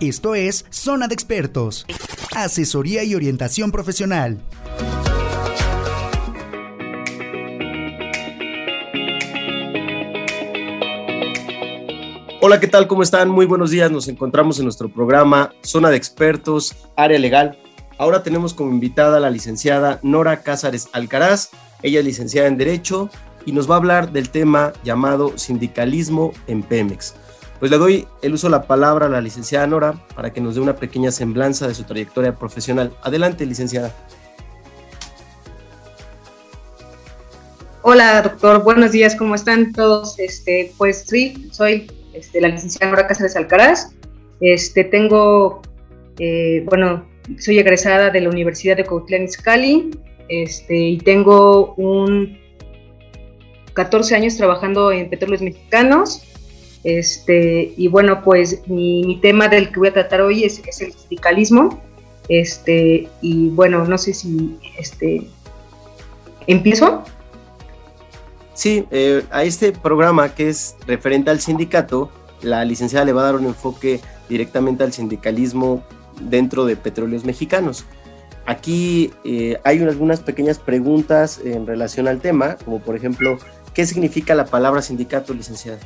Esto es Zona de Expertos, asesoría y orientación profesional. Hola, ¿qué tal? ¿Cómo están? Muy buenos días. Nos encontramos en nuestro programa Zona de Expertos, Área Legal. Ahora tenemos como invitada a la licenciada Nora Cázares Alcaraz. Ella es licenciada en Derecho y nos va a hablar del tema llamado sindicalismo en Pemex. Pues le doy el uso de la palabra a la licenciada Nora para que nos dé una pequeña semblanza de su trayectoria profesional. Adelante, licenciada. Hola, doctor. Buenos días. ¿Cómo están todos? Este, pues sí, soy este, la licenciada Nora Cáceres Alcaraz. Este, tengo, eh, bueno, soy egresada de la Universidad de Cuauhtlán Izcalli este, y tengo un 14 años trabajando en petróleos mexicanos. Este, y bueno, pues mi, tema del que voy a tratar hoy es, el sindicalismo. Este, y bueno, no sé si este, empiezo. Sí, eh, a este programa que es referente al sindicato, la licenciada le va a dar un enfoque directamente al sindicalismo dentro de petróleos mexicanos. Aquí eh, hay algunas pequeñas preguntas en relación al tema, como por ejemplo, ¿qué significa la palabra sindicato, licenciada?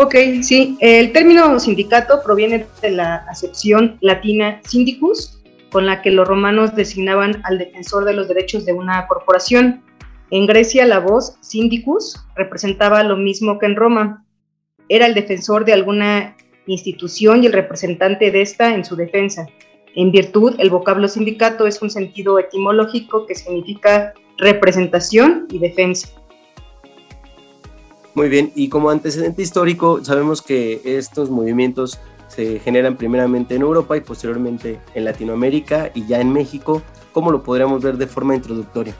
Ok, sí, el término sindicato proviene de la acepción latina syndicus, con la que los romanos designaban al defensor de los derechos de una corporación. En Grecia la voz syndicus representaba lo mismo que en Roma. Era el defensor de alguna institución y el representante de esta en su defensa. En virtud, el vocablo sindicato es un sentido etimológico que significa representación y defensa. Muy bien, y como antecedente histórico, sabemos que estos movimientos se generan primeramente en Europa y posteriormente en Latinoamérica y ya en México. ¿Cómo lo podríamos ver de forma introductoria?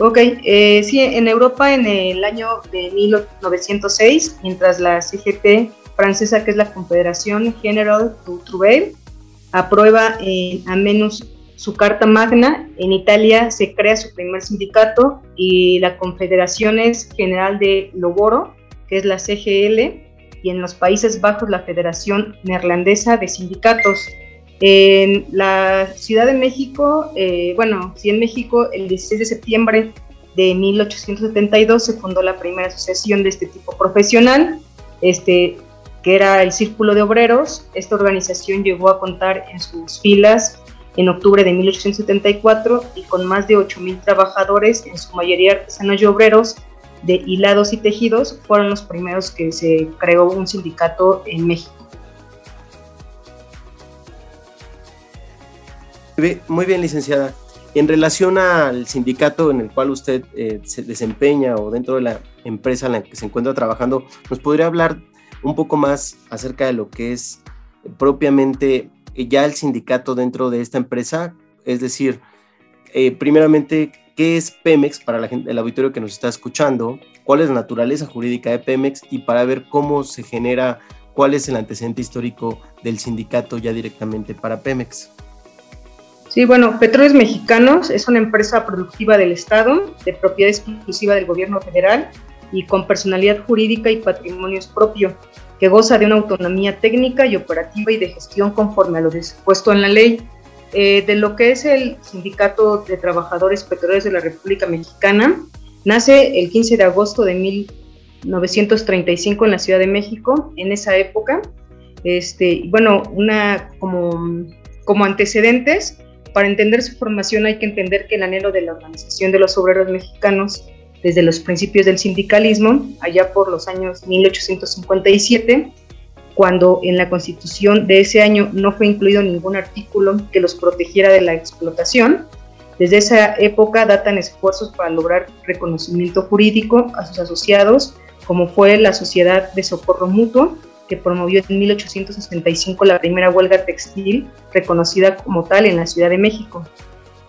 Ok, eh, sí, en Europa en el año de 1906, mientras la CGT francesa, que es la Confederación General du Travail, aprueba eh, a menos su Carta Magna, en Italia se crea su primer sindicato y la Confederación es General de Loboro, que es la CGL, y en los Países Bajos la Federación Neerlandesa de Sindicatos. En la Ciudad de México, eh, bueno, sí en México, el 16 de septiembre de 1872 se fundó la primera asociación de este tipo profesional, este, que era el Círculo de Obreros. Esta organización llegó a contar en sus filas en octubre de 1874 y con más de 8.000 trabajadores, en su mayoría artesanos y obreros de hilados y tejidos, fueron los primeros que se creó un sindicato en México. Muy bien, licenciada. En relación al sindicato en el cual usted eh, se desempeña o dentro de la empresa en la que se encuentra trabajando, ¿nos podría hablar un poco más acerca de lo que es propiamente ya el sindicato dentro de esta empresa? Es decir, eh, primeramente, ¿qué es Pemex para el auditorio que nos está escuchando? ¿Cuál es la naturaleza jurídica de Pemex? Y para ver cómo se genera, cuál es el antecedente histórico del sindicato ya directamente para Pemex. Sí, bueno, Petróleos Mexicanos es una empresa productiva del Estado, de propiedad exclusiva del gobierno federal y con personalidad jurídica y patrimonio propio, que goza de una autonomía técnica y operativa y de gestión conforme a lo dispuesto en la ley. Eh, de lo que es el Sindicato de Trabajadores Petroleros de la República Mexicana, nace el 15 de agosto de 1935 en la Ciudad de México. En esa época, este, bueno, una como, como antecedentes, para entender su formación hay que entender que el anhelo de la Organización de los Obreros Mexicanos desde los principios del sindicalismo, allá por los años 1857, cuando en la constitución de ese año no fue incluido ningún artículo que los protegiera de la explotación. Desde esa época datan esfuerzos para lograr reconocimiento jurídico a sus asociados, como fue la Sociedad de Socorro Mutuo, que promovió en 1865 la primera huelga textil reconocida como tal en la Ciudad de México.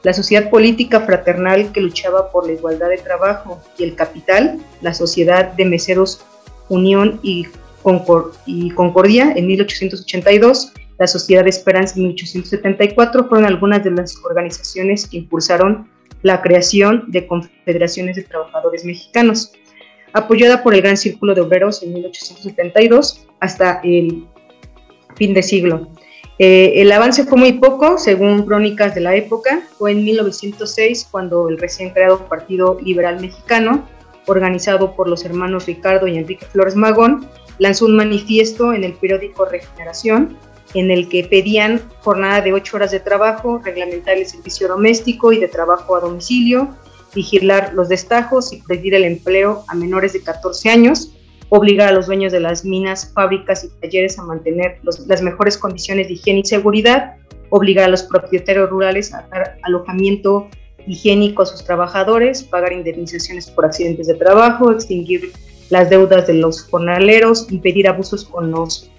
La sociedad política fraternal que luchaba por la igualdad de trabajo y el capital, la Sociedad de Meseros Unión y, Concordia en 1882, la Sociedad de Esperanza en 1874 fueron algunas de las organizaciones que impulsaron la creación de confederaciones de trabajadores mexicanos apoyada por el Gran Círculo de Obreros en 1872 hasta el fin de siglo. Eh, el avance fue muy poco, según crónicas de la época. Fue en 1906 cuando el recién creado Partido Liberal Mexicano, organizado por los hermanos Ricardo y Enrique Flores Magón, lanzó un manifiesto en el periódico Regeneración en el que pedían jornada de ocho horas de trabajo, reglamentar el servicio doméstico y de trabajo a domicilio, vigilar los destajos y prohibir el empleo a menores de 14 años, obligar a los dueños de las minas, fábricas y talleres a mantener las mejores condiciones de higiene y seguridad, obligar a los propietarios rurales a dar alojamiento higiénico a sus trabajadores, pagar indemnizaciones por accidentes de trabajo, extinguir las deudas de los jornaleros, impedir abusos con los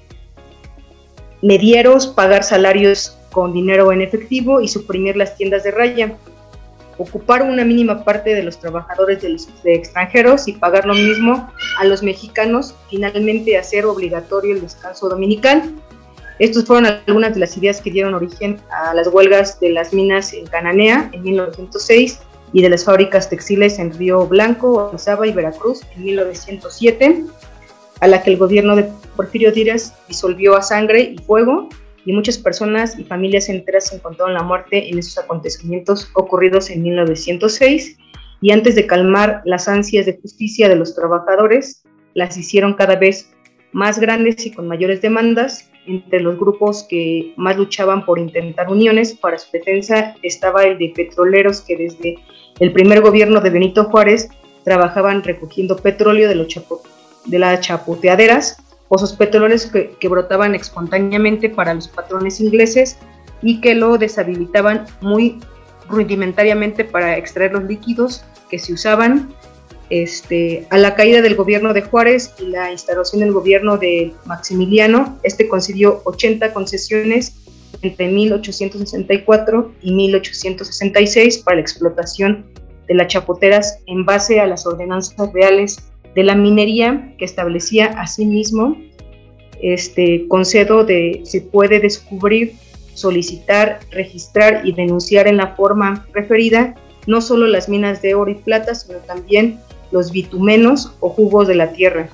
medieros, pagar salarios con dinero en efectivo y suprimir las tiendas de raya ocupar una mínima parte de los trabajadores de los extranjeros y pagar lo mismo a los mexicanos, finalmente hacer obligatorio el descanso dominical. Estas fueron algunas de las ideas que dieron origen a las huelgas de las minas en Cananea en 1906 y de las fábricas textiles en Río Blanco, Orizaba y Veracruz en 1907, a la que el gobierno de Porfirio Díaz disolvió a sangre y fuego y muchas personas y familias enteras encontraron la muerte en esos acontecimientos ocurridos en 1906 y antes de calmar las ansias de justicia de los trabajadores, las hicieron cada vez más grandes y con mayores demandas. Entre los grupos que más luchaban por intentar uniones para su defensa estaba el de petroleros que desde el primer gobierno de Benito Juárez trabajaban recogiendo petróleo de, los de las chapoteaderas pozos petroleros que, brotaban espontáneamente para los patrones ingleses y que lo deshabilitaban muy rudimentariamente para extraer los líquidos que se usaban. Este, a la caída del gobierno de Juárez y la instalación del gobierno de Maximiliano, este concedió 80 concesiones entre 1864 y 1866 para la explotación de las chapoteras en base a las ordenanzas reales de la minería que establecía asimismo este concedo de se puede descubrir, solicitar, registrar y denunciar en la forma referida no solo las minas de oro y plata, sino también los bitumenos o jugos de la tierra.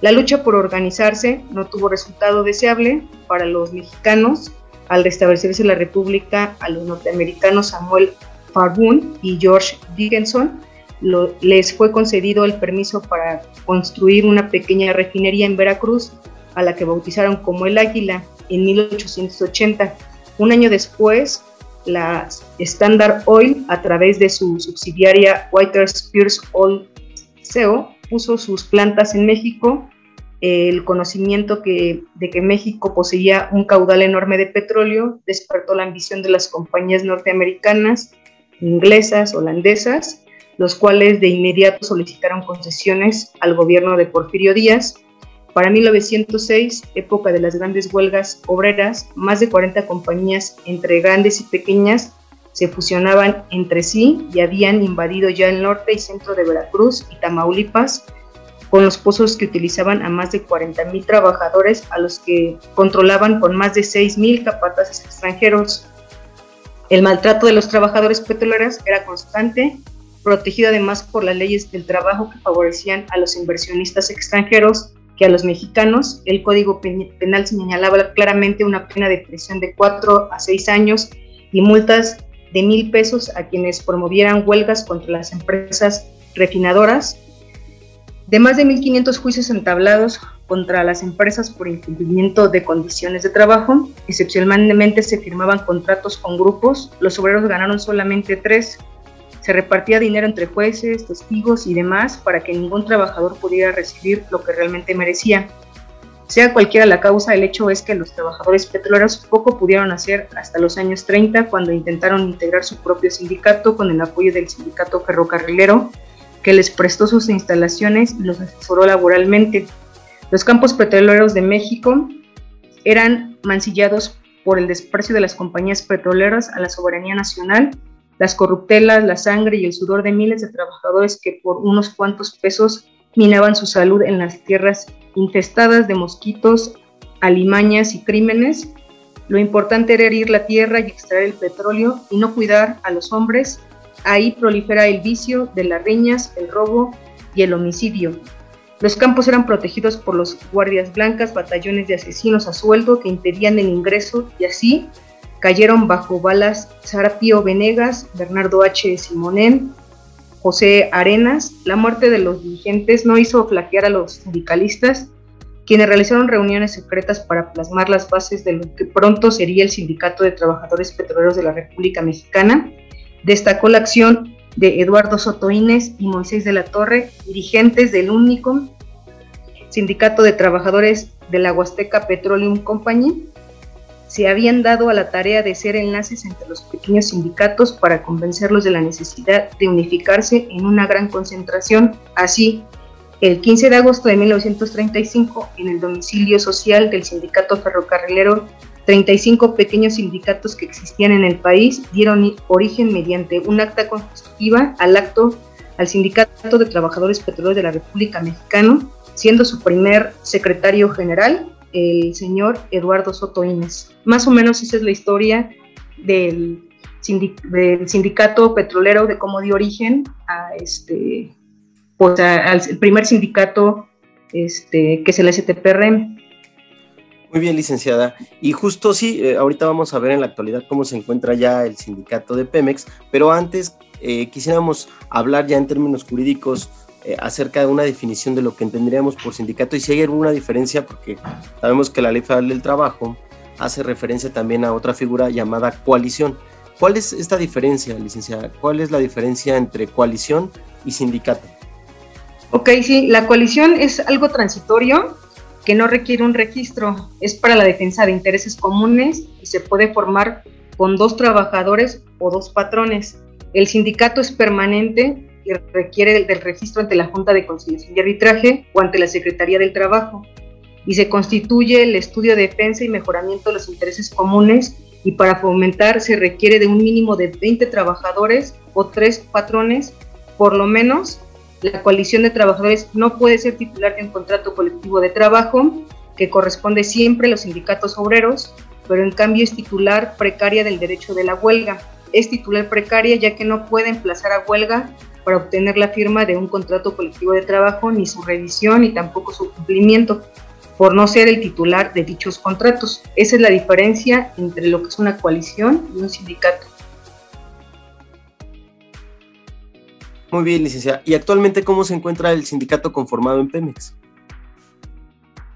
La lucha por organizarse no tuvo resultado deseable para los mexicanos. Al restablecerse la República, a los norteamericanos Samuel Farboon y George Dickinson les fue concedido el permiso para construir una pequeña refinería en Veracruz, a la que bautizaron como el Águila en 1880. Un año después, la Standard Oil, a través de su subsidiaria Whiter Spears Oil CEO, puso sus plantas en México. El conocimiento que, de que México poseía un caudal enorme de petróleo despertó la ambición de las compañías norteamericanas, inglesas, holandesas, los cuales de inmediato solicitaron concesiones al gobierno de Porfirio Díaz. Para 1906, época de las grandes huelgas obreras, más de 40 compañías, entre grandes y pequeñas, se fusionaban entre sí y habían invadido ya el norte y centro de Veracruz y Tamaulipas, con los pozos que utilizaban a más de 40.000 trabajadores, a los que controlaban con más de 6.000 capataces extranjeros. El maltrato de los trabajadores petroleros era constante protegido además por las leyes del trabajo que favorecían a los inversionistas extranjeros que a los mexicanos. El Código Penal señalaba claramente una pena de prisión de 4 a 6 años y multas de mil pesos a quienes promovieran huelgas contra las empresas refinadoras. De más de 1.500 juicios entablados contra las empresas por incumplimiento de condiciones de trabajo, excepcionalmente se firmaban contratos con grupos, los obreros ganaron solamente tres se repartía dinero entre jueces, testigos y demás para que ningún trabajador pudiera recibir lo que realmente merecía. Sea cualquiera la causa, el hecho es que los trabajadores petroleros poco pudieron hacer hasta los años 30 cuando intentaron integrar su propio sindicato con el apoyo del sindicato ferrocarrilero que les prestó sus instalaciones y los asesoró laboralmente. Los campos petroleros de México eran mancillados por el desprecio de las compañías petroleras a la soberanía nacional las corruptelas, la sangre y el sudor de miles de trabajadores que por unos cuantos pesos minaban su salud en las tierras infestadas de mosquitos, alimañas y crímenes. Lo importante era herir la tierra y extraer el petróleo y no cuidar a los hombres. Ahí prolifera el vicio de las riñas, el robo y el homicidio. Los campos eran protegidos por los guardias blancas, batallones de asesinos a sueldo que impedían el ingreso y así cayeron bajo balas Sarapio Venegas, Bernardo H. Simonén, José Arenas. La muerte de los dirigentes no hizo flaquear a los sindicalistas, quienes realizaron reuniones secretas para plasmar las bases de lo que pronto sería el Sindicato de Trabajadores Petroleros de la República Mexicana. Destacó la acción de Eduardo Soto y Moisés de la Torre, dirigentes del único Sindicato de Trabajadores de la Huasteca Petroleum Company, se habían dado a la tarea de ser enlaces entre los pequeños sindicatos para convencerlos de la necesidad de unificarse en una gran concentración. Así, el 15 de agosto de 1935, en el domicilio social del sindicato ferrocarrilero 35 pequeños sindicatos que existían en el país dieron origen mediante un acta constitutiva al acto al Sindicato de Trabajadores Petroleros de la República Mexicana, siendo su primer secretario general el señor Eduardo Soto Inés. Más o menos esa es la historia del, sindicato petrolero, de cómo dio origen a este, pues al primer sindicato este, que es el STPRM. Muy bien, licenciada. Y justo sí, eh, ahorita vamos a ver en la actualidad cómo se encuentra ya el sindicato de Pemex, pero antes eh, quisiéramos hablar ya en términos jurídicos eh, acerca de una definición de lo que entenderíamos por sindicato y si hay alguna diferencia, porque sabemos que la ley federal del trabajo hace referencia también a otra figura llamada coalición. ¿Cuál es esta diferencia, licenciada? ¿Cuál es la diferencia entre coalición y sindicato? Ok, sí, la coalición es algo transitorio que no requiere un registro, es para la defensa de intereses comunes y se puede formar con dos trabajadores o dos patrones. El sindicato es permanente y requiere del registro ante la Junta de Conciliación y Arbitraje o ante la Secretaría del Trabajo y se constituye el estudio de defensa y mejoramiento de los intereses comunes y para fomentar se requiere de un mínimo de 20 trabajadores o tres patrones por lo menos la coalición de trabajadores no puede ser titular de un contrato colectivo de trabajo que corresponde siempre a los sindicatos obreros, pero en cambio es titular precaria del derecho de la huelga. Es titular precaria ya que no puede emplazar a huelga para obtener la firma de un contrato colectivo de trabajo, ni su revisión, ni tampoco su cumplimiento, por no ser el titular de dichos contratos. Esa es la diferencia entre lo que es una coalición y un sindicato. Muy bien, licenciada. ¿Y actualmente cómo se encuentra el sindicato conformado en Pemex?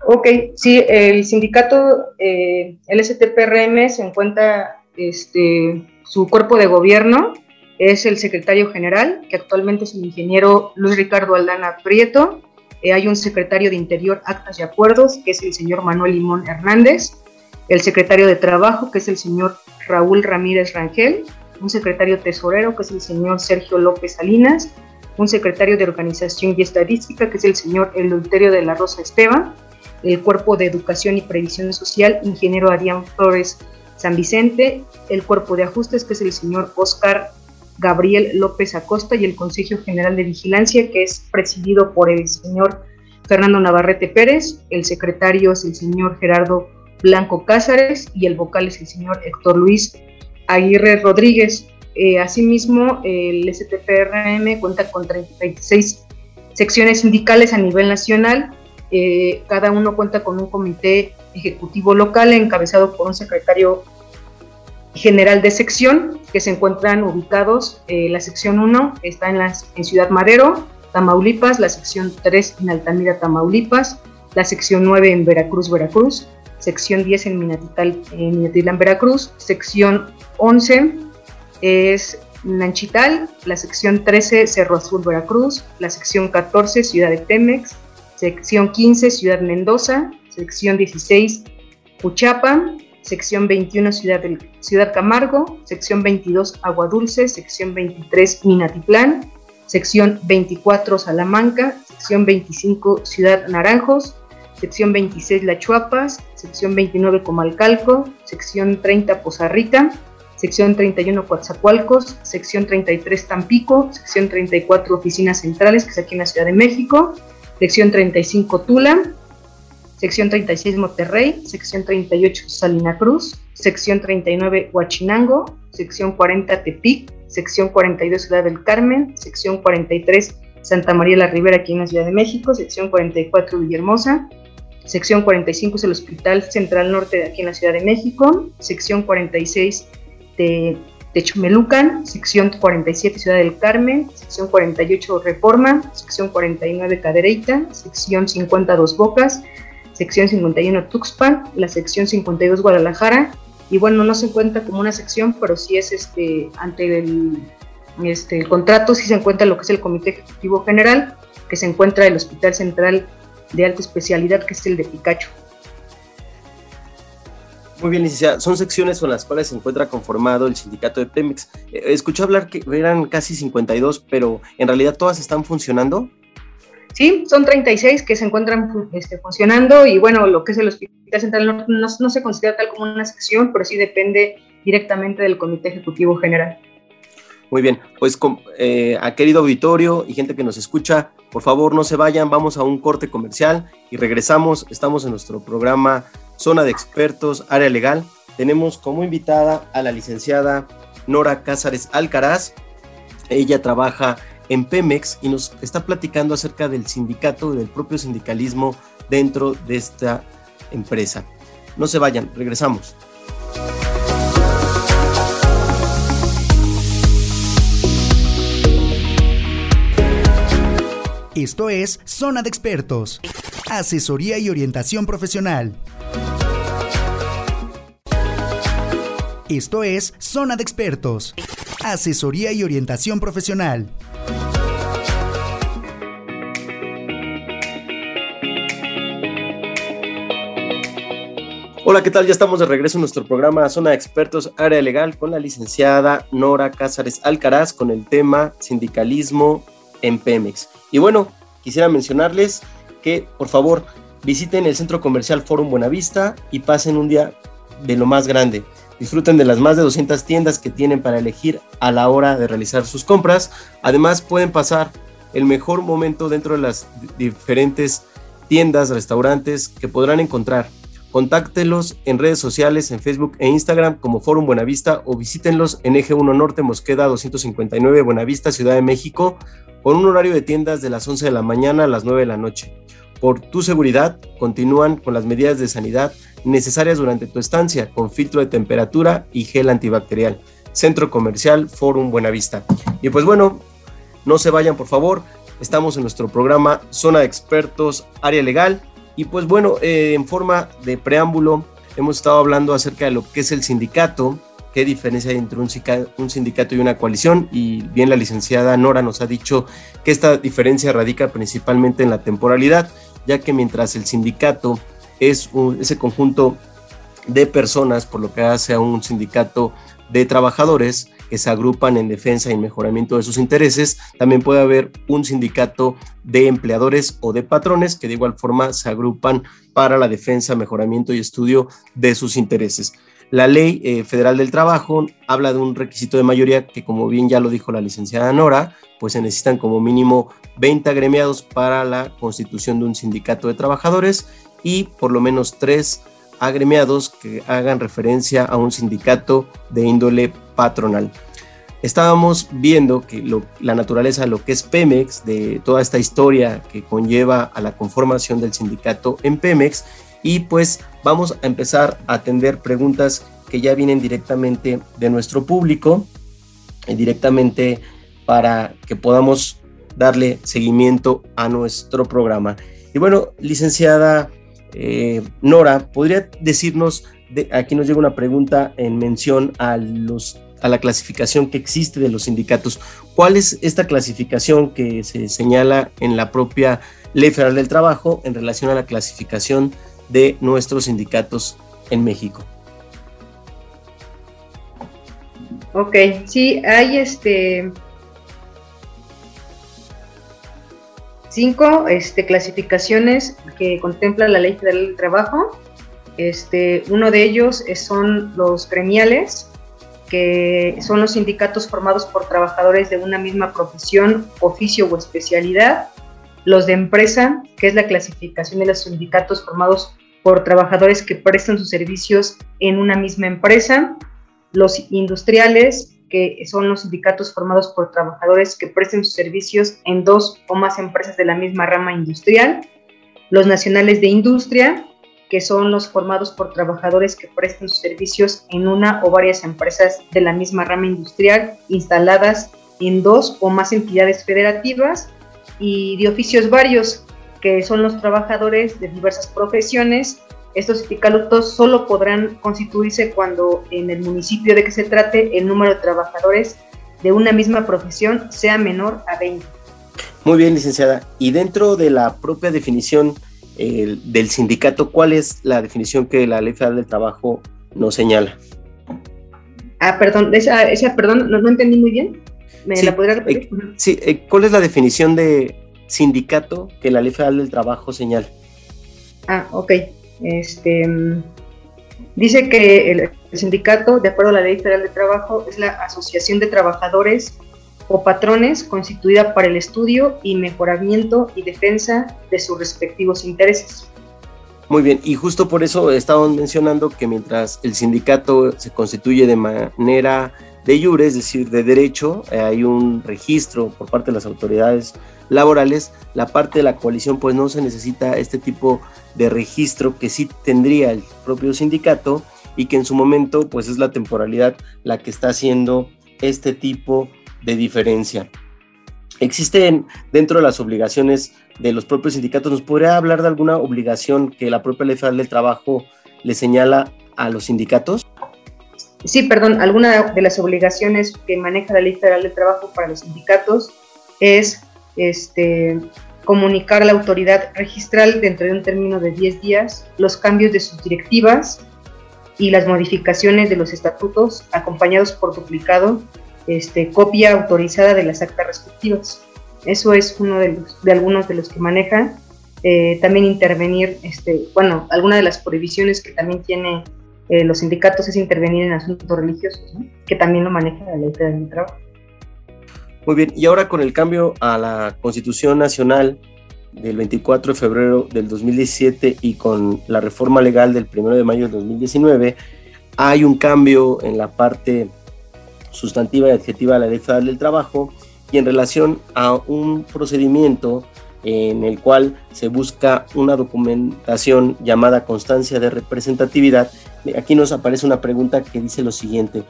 Ok, sí, el sindicato eh, LSTPRM se encuentra, este, su cuerpo de gobierno es el secretario general, que actualmente es el ingeniero Luis Ricardo Aldana Prieto. Eh, hay un secretario de Interior, Actas y Acuerdos, que es el señor Manuel Limón Hernández. El secretario de Trabajo, que es el señor Raúl Ramírez Rangel un secretario tesorero, que es el señor Sergio López Salinas, un secretario de Organización y Estadística, que es el señor Eleuterio de la Rosa Esteban, el Cuerpo de Educación y Previsión Social, ingeniero Adrián Flores San Vicente, el Cuerpo de Ajustes, que es el señor Oscar Gabriel López Acosta, y el Consejo General de Vigilancia, que es presidido por el señor Fernando Navarrete Pérez, el secretario es el señor Gerardo Blanco Cázares y el vocal es el señor Héctor Luis Aguirre Rodríguez. Eh, asimismo, el STPRM cuenta con 36 secciones sindicales a nivel nacional. Eh, cada uno cuenta con un comité ejecutivo local encabezado por un secretario general de sección que se encuentran ubicados. Eh, la sección 1 está en, en Ciudad Madero, Tamaulipas, la sección 3 en Altamira, Tamaulipas, la sección 9 en Veracruz, Veracruz, sección 10 en Minatitlán, en Minatitlán, Veracruz, sección 11 es Nanchital, la sección 13 Cerro Azul, Veracruz, la sección 14 Ciudad de Temex, sección 15 Ciudad Mendoza, sección 16 Puchapa, sección 21 Ciudad, Ciudad Camargo, sección 22 Agua Dulce, sección 23 Minatitlán, sección 24 Salamanca, sección 25 Ciudad Naranjos, sección 26 La Chuapas, sección 29 Comalcalco, sección 30 Poza Rica, sección 31 Coatzacoalcos, sección 33 Tampico, sección 34 Oficinas Centrales, que es aquí en la Ciudad de México, sección 35 Tula, sección 36 Monterrey, sección 38 Salina Cruz, sección 39 Huachinango, sección 40 Tepic, sección 42 Ciudad del Carmen, sección 43 Santa María la Ribera, aquí en la Ciudad de México, sección 44 Villahermosa, sección 45 es el Hospital Central Norte de aquí en la Ciudad de México, sección 46 de Techumelucan, sección 47 Ciudad del Carmen, sección 48 Reforma, sección 49 Cadereyta, sección 52 Bocas, sección 51 Tuxpan, la sección 52 Guadalajara, y bueno, no se encuentra como una sección, pero sí es este, ante el, este, el contrato, sí se encuentra lo que es el Comité Ejecutivo General, que se encuentra el Hospital Central de Alta Especialidad, que es el de Picacho. Muy bien, licenciada. Son secciones con las cuales se encuentra conformado el sindicato de Pemex. Eh, escuché hablar que eran casi 52, pero en realidad todas están funcionando. Sí, son 36 que se encuentran este, funcionando y bueno, lo que es el Hospital Central no, no, se considera tal como una sección, pero sí depende directamente del Comité Ejecutivo General. Muy bien, pues eh, a querido auditorio y gente que nos escucha, por favor no se vayan, vamos a un corte comercial y regresamos. Estamos en nuestro programa Zona de Expertos, Área Legal. Tenemos como invitada a la licenciada Nora Cázares Alcaraz. Ella trabaja en Pemex y nos está platicando acerca del sindicato y del propio sindicalismo dentro de esta empresa. No se vayan, regresamos. Esto es Zona de Expertos, asesoría y orientación profesional. Esto es Zona de Expertos, asesoría y orientación profesional. Hola, ¿qué tal? Ya estamos de regreso en nuestro programa Zona de Expertos Área Legal con la licenciada Nora Cázares Alcaraz con el tema sindicalismo en Pemex. Y bueno, quisiera mencionarles que por favor visiten el centro comercial Forum Buenavista y pasen un día de lo más grande. Disfruten de las más de 200 tiendas que tienen para elegir a la hora de realizar sus compras. Además pueden pasar el mejor momento dentro de las diferentes tiendas, restaurantes que podrán encontrar. Contáctelos en redes sociales, en Facebook e Instagram como Forum Buenavista o visítenlos en Eje 1 Norte, Mosqueda 259, Buenavista, Ciudad de México, con un horario de tiendas de las 11 de la mañana a las 9 de la noche. Por tu seguridad, continúan con las medidas de sanidad necesarias durante tu estancia, con filtro de temperatura y gel antibacterial. Centro Comercial Forum Buenavista. Y pues bueno, no se vayan por favor, estamos en nuestro programa Zona de Expertos, Área Legal. Y pues bueno, eh, en forma de preámbulo, hemos estado hablando acerca de lo que es el sindicato, qué diferencia hay entre un sindicato y una coalición. Y bien la licenciada Nora nos ha dicho que esta diferencia radica principalmente en la temporalidad ya que mientras el sindicato es ese conjunto de personas, por lo que hace a un sindicato de trabajadores que se agrupan en defensa y mejoramiento de sus intereses, también puede haber un sindicato de empleadores o de patrones que de igual forma se agrupan para la defensa, mejoramiento y estudio de sus intereses. La ley eh, federal del trabajo habla de un requisito de mayoría que, como bien ya lo dijo la licenciada Nora, pues se necesitan como mínimo 20 agremiados para la constitución de un sindicato de trabajadores y por lo menos tres agremiados que hagan referencia a un sindicato de índole patronal. Estábamos viendo que la naturaleza de lo que es Pemex, de toda esta historia que conlleva a la conformación del sindicato en Pemex, y pues vamos a empezar a atender preguntas que ya vienen directamente de nuestro público, directamente para que podamos darle seguimiento a nuestro programa. Y bueno, licenciada eh, Nora, ¿podría decirnos, de, aquí nos llega una pregunta en mención a, los, a la clasificación que existe de los sindicatos. ¿Cuál es esta clasificación que se señala en la propia Ley Federal del Trabajo en relación a la clasificación de nuestros sindicatos en México. Ok, sí, hay este cinco este, clasificaciones que contempla la Ley Federal del Trabajo. Este, uno de ellos son los gremiales, que son los sindicatos formados por trabajadores de una misma profesión, oficio o especialidad. Los de empresa, que es la clasificación de los sindicatos formados por trabajadores que prestan sus servicios en una misma empresa, los industriales, que son los sindicatos formados por trabajadores que presten sus servicios en dos o más empresas de la misma rama industrial, los nacionales de industria, que son los formados por trabajadores que presten sus servicios en una o varias empresas de la misma rama industrial instaladas en dos o más entidades federativas y de oficios varios, que son los trabajadores de diversas profesiones. Estos sindicatos solo podrán constituirse cuando en el municipio de que se trate el número de trabajadores de una misma profesión sea menor a 20. Muy bien, licenciada. Y dentro de la propia definición del sindicato, ¿cuál es la definición que la Ley Federal del Trabajo nos señala? Ah, perdón, esa, perdón, no, entendí muy bien. ¿Me la podría repetir? Eh, sí, eh, ¿cuál es la definición de sindicato que la Ley Federal del Trabajo señala? Ah, ok. Este, dice que el sindicato, de acuerdo a la Ley Federal del Trabajo, es la asociación de trabajadores o patrones constituida para el estudio y mejoramiento y defensa de sus respectivos intereses. Muy bien, y justo por eso estamos mencionando que mientras el sindicato se constituye de manera de jure, es decir, de derecho, eh, hay un registro por parte de las autoridades laborales, la parte de la coalición pues no se necesita este tipo de registro que sí tendría el propio sindicato y que en su momento pues es la temporalidad la que está haciendo este tipo de diferencia. Existen dentro de las obligaciones de los propios sindicatos, ¿nos podría hablar de alguna obligación que la propia Ley Federal del Trabajo le señala a los sindicatos? Sí, perdón, alguna de las obligaciones que maneja la Ley Federal del Trabajo para los sindicatos es este, comunicar a la autoridad registral dentro de un término de 10 días los cambios de sus directivas y las modificaciones de los estatutos acompañados por duplicado este, copia autorizada de las actas respectivas. Eso es uno de, los, de algunos de los que maneja. Eh, también intervenir, este, bueno, alguna de las prohibiciones que también tiene eh, los sindicatos es intervenir en asuntos religiosos, que también lo maneja la ley del trabajo. Muy bien, y ahora con el cambio a la Constitución Nacional del 24 de febrero del 2017 y con la reforma legal del 1 de mayo del 2019, hay un cambio en la parte sustantiva y adjetiva de la Ley Federal del Trabajo y en relación a un procedimiento en el cual se busca una documentación llamada constancia de representatividad. Aquí nos aparece una pregunta que dice lo siguiente.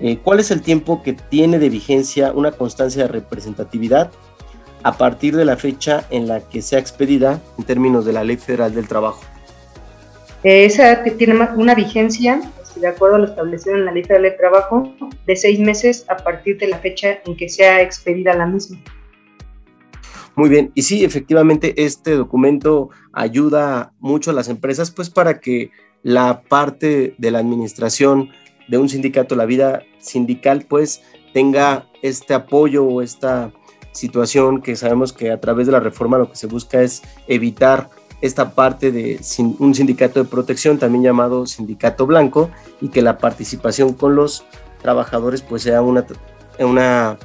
Eh, ¿Cuál es el tiempo que tiene de vigencia una constancia de representatividad a partir de la fecha en la que sea expedida en términos de la Ley Federal del Trabajo? Esa tiene una vigencia de acuerdo a lo establecido en la lista de trabajo, de seis meses a partir de la fecha en que sea expedida la misma. Muy bien, y sí, efectivamente, este documento ayuda mucho a las empresas, pues para que la parte de la administración de un sindicato, la vida sindical, pues tenga este apoyo o esta situación que sabemos que a través de la reforma lo que se busca es evitar esta parte de un sindicato de protección, también llamado sindicato blanco, y que la participación con los trabajadores pues sea una, una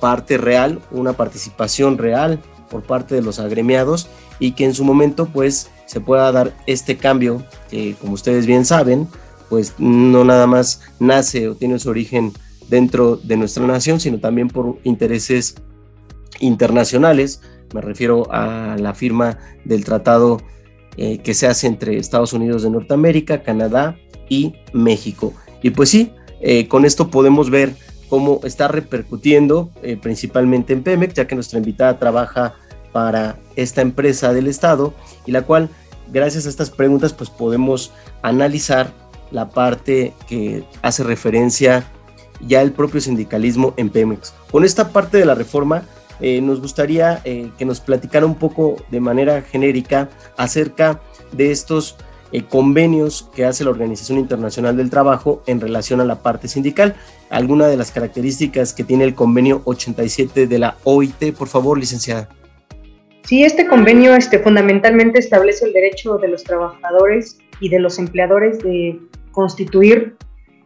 parte real, una participación real por parte de los agremiados y que en su momento pues se pueda dar este cambio que como ustedes bien saben pues no nada más nace o tiene su origen dentro de nuestra nación sino también por intereses internacionales me refiero a la firma del tratado eh, que se hace entre Estados Unidos de Norteamérica, Canadá y México. Y pues sí, eh, con esto podemos ver cómo está repercutiendo eh, principalmente en Pemex, ya que nuestra invitada trabaja para esta empresa del Estado y la cual, gracias a estas preguntas, pues podemos analizar la parte que hace referencia ya el propio sindicalismo en Pemex. Con esta parte de la reforma, eh, nos gustaría eh, que nos platicara un poco de manera genérica acerca de estos eh, convenios que hace la Organización Internacional del Trabajo en relación a la parte sindical. Alguna de las características que tiene el convenio 87 de la OIT, por favor, licenciada. Sí, este convenio este, fundamentalmente establece el derecho de los trabajadores y de los empleadores de constituir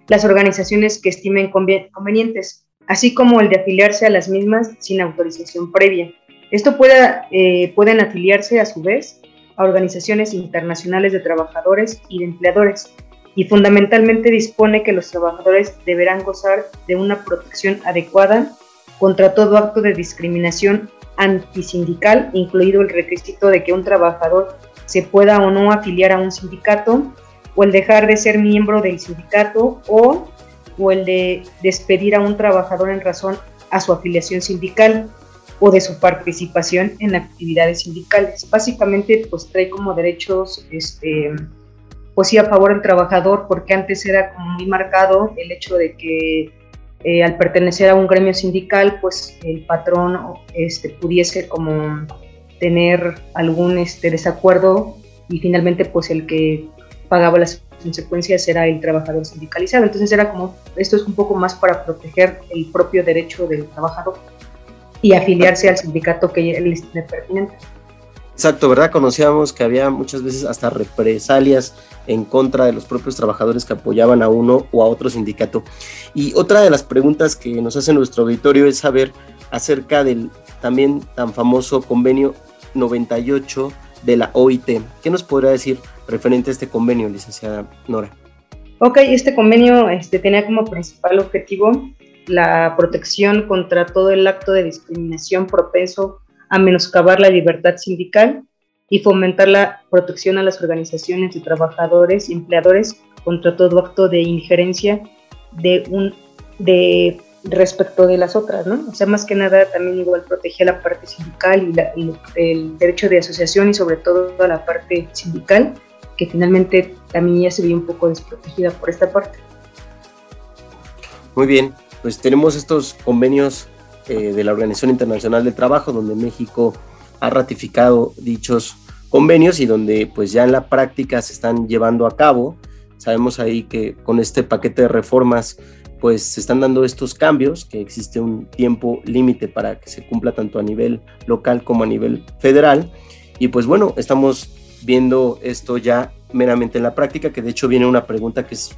las organizaciones que estimen convenientes así como el de afiliarse a las mismas sin autorización previa. Esto eh, pueden afiliarse a su vez a organizaciones internacionales de trabajadores y de empleadores. y fundamentalmente dispone que los trabajadores deberán gozar de una protección adecuada contra todo acto de discriminación antisindical, incluido el requisito de que un trabajador se pueda o no afiliar a un sindicato, o el dejar de ser miembro del sindicato, o, o el de despedir a un trabajador en razón a su afiliación sindical o de su participación en actividades sindicales. Básicamente, pues trae como derechos, este, pues a favor del trabajador, porque antes era como muy marcado el hecho de que eh, al pertenecer a un gremio sindical, pues el patrón este, pudiese como tener algún este, desacuerdo y finalmente pues el que pagaba las consecuencias era el trabajador sindicalizado. Entonces era como, esto es un poco más para proteger el propio derecho del trabajador y afiliarse al sindicato que le esté pertinente. Exacto, ¿verdad? Conocíamos que había muchas veces hasta represalias en contra de los propios trabajadores que apoyaban a uno o a otro sindicato. Y otra de las preguntas que nos hace nuestro auditorio es saber acerca del también tan famoso convenio 98 de la OIT. ¿Qué nos podrá decir referente a este convenio, licenciada Nora? Ok, este convenio este, tenía como principal objetivo la protección contra todo el acto de discriminación propenso a menoscabar la libertad sindical y fomentar la protección a las organizaciones de trabajadores y empleadores contra todo acto de injerencia de un de respecto de las otras, ¿no? O sea, más que nada también igual protegía la parte sindical y, el derecho de asociación y sobre todo a la parte sindical, que finalmente también ya se veía un poco desprotegida por esta parte. Muy bien, pues tenemos estos convenios eh, de la Organización Internacional del Trabajo, donde México ha ratificado dichos convenios y donde pues ya en la práctica se están llevando a cabo. Sabemos ahí que con este paquete de reformas pues se están dando estos cambios, que existe un tiempo límite para que se cumpla tanto a nivel local como a nivel federal. Y pues bueno, estamos viendo esto ya meramente en la práctica, que de hecho viene una pregunta que es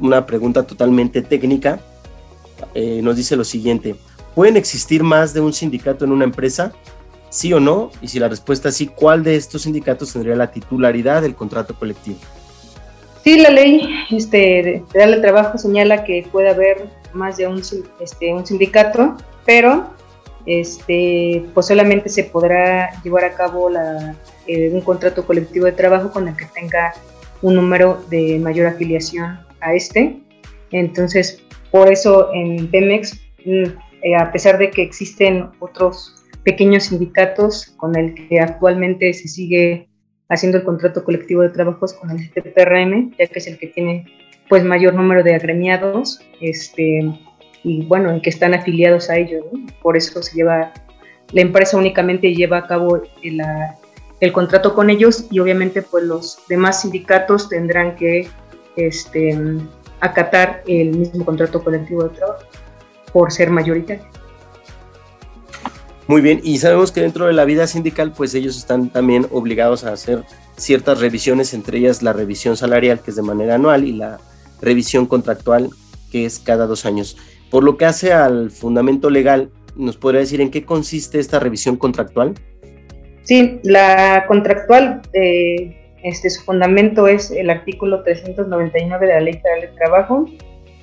una pregunta totalmente técnica. Eh, nos dice lo siguiente, ¿pueden existir más de un sindicato en una empresa? ¿Sí o no? Y si la respuesta es sí, ¿cuál de estos sindicatos tendría la titularidad del contrato colectivo? Sí, la ley este, de trabajo señala que puede haber más de un, este, un sindicato, pero este, pues solamente se podrá llevar a cabo la, eh, un contrato colectivo de trabajo con el que tenga un número de mayor afiliación a este. Entonces, por eso en Pemex, mm, eh, a pesar de que existen otros pequeños sindicatos con el que actualmente se sigue haciendo el contrato colectivo de trabajos con el TPRM, ya que es el que tiene pues mayor número de agremiados, este, y bueno, en que están afiliados a ellos, por eso se lleva, la empresa únicamente lleva a cabo el, el, contrato con ellos y obviamente pues los demás sindicatos tendrán que este, acatar el mismo contrato colectivo de trabajo por ser mayoritario. Muy bien, y sabemos que dentro de la vida sindical, pues ellos están también obligados a hacer ciertas revisiones, entre ellas la revisión salarial, que es de manera anual, y la revisión contractual, que es cada dos años. Por lo que hace al fundamento legal, ¿nos podría decir en qué consiste esta revisión contractual? Sí, la contractual, eh, este, su fundamento es el artículo 399 de la Ley Federal de Trabajo,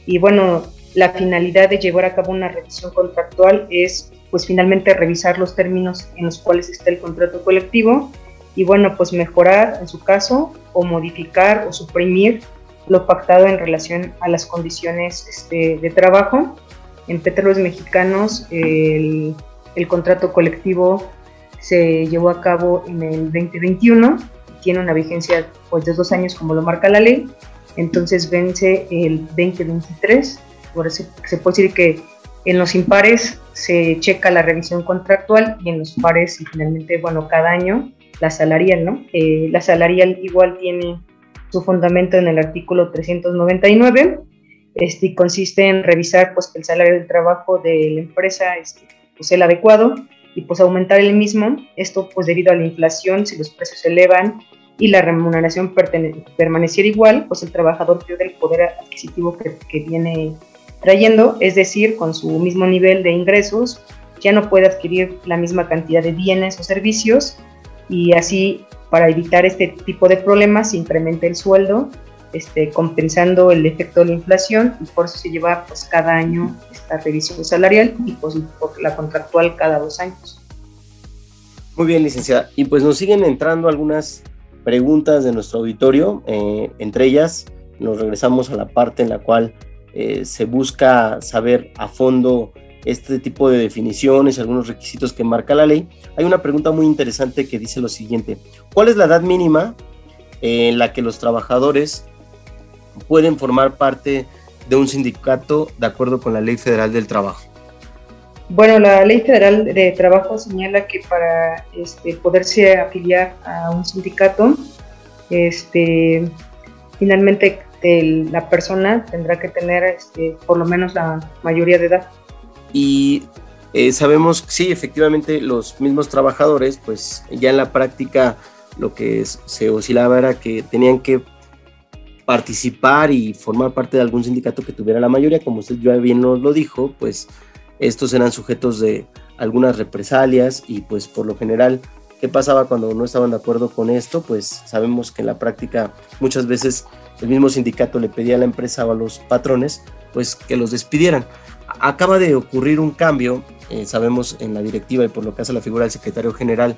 y bueno, la finalidad de llevar a cabo una revisión contractual es pues finalmente revisar los términos en los cuales está el contrato colectivo y bueno, pues mejorar en su caso o modificar o suprimir lo pactado en relación a las condiciones este, de trabajo. En Petróleos Mexicanos el, el, contrato colectivo se llevó a cabo en el 2021, tiene una vigencia pues, de dos años como lo marca la ley, entonces vence el 2023, por eso se puede decir que en los impares se checa la revisión contractual y en los pares y finalmente, bueno, cada año la salarial, ¿no? Eh, la salarial igual tiene su fundamento en el artículo 399 este, consiste en revisar pues que el salario del trabajo de la empresa este, pues, el adecuado y pues aumentar el mismo, esto pues debido a la inflación, si los precios se elevan y la remuneración permaneciera igual, pues el trabajador pierde el poder adquisitivo que viene trayendo, es decir, con su mismo nivel de ingresos, ya no puede adquirir la misma cantidad de bienes o servicios y así para evitar este tipo de problemas se incrementa el sueldo este, compensando el efecto de la inflación y por eso se lleva pues cada año esta revisión salarial y pues la contractual cada dos años. Muy bien, licenciada. Y pues nos siguen entrando algunas preguntas de nuestro auditorio, eh, entre ellas nos regresamos a la parte en la cual eh, se busca saber a fondo este tipo de definiciones, algunos requisitos que marca la ley. Hay una pregunta muy interesante que dice lo siguiente, ¿cuál es la edad mínima en la que los trabajadores pueden formar parte de un sindicato de acuerdo con la Ley Federal del Trabajo? Bueno, la Ley Federal de Trabajo señala que para este, poderse afiliar a un sindicato, este, finalmente la persona tendrá que tener este, por lo menos la mayoría de edad. Y eh, sabemos, sí, efectivamente, los mismos trabajadores, pues ya en la práctica lo que se oscilaba era que tenían que participar y formar parte de algún sindicato que tuviera la mayoría, como usted ya bien nos lo dijo, pues estos eran sujetos de algunas represalias y pues por lo general, ¿qué pasaba cuando no estaban de acuerdo con esto? Pues sabemos que en la práctica muchas veces el mismo sindicato le pedía a la empresa o a los patrones pues que los despidieran. Acaba de ocurrir un cambio, eh, sabemos en la directiva y por lo que hace la figura del secretario general,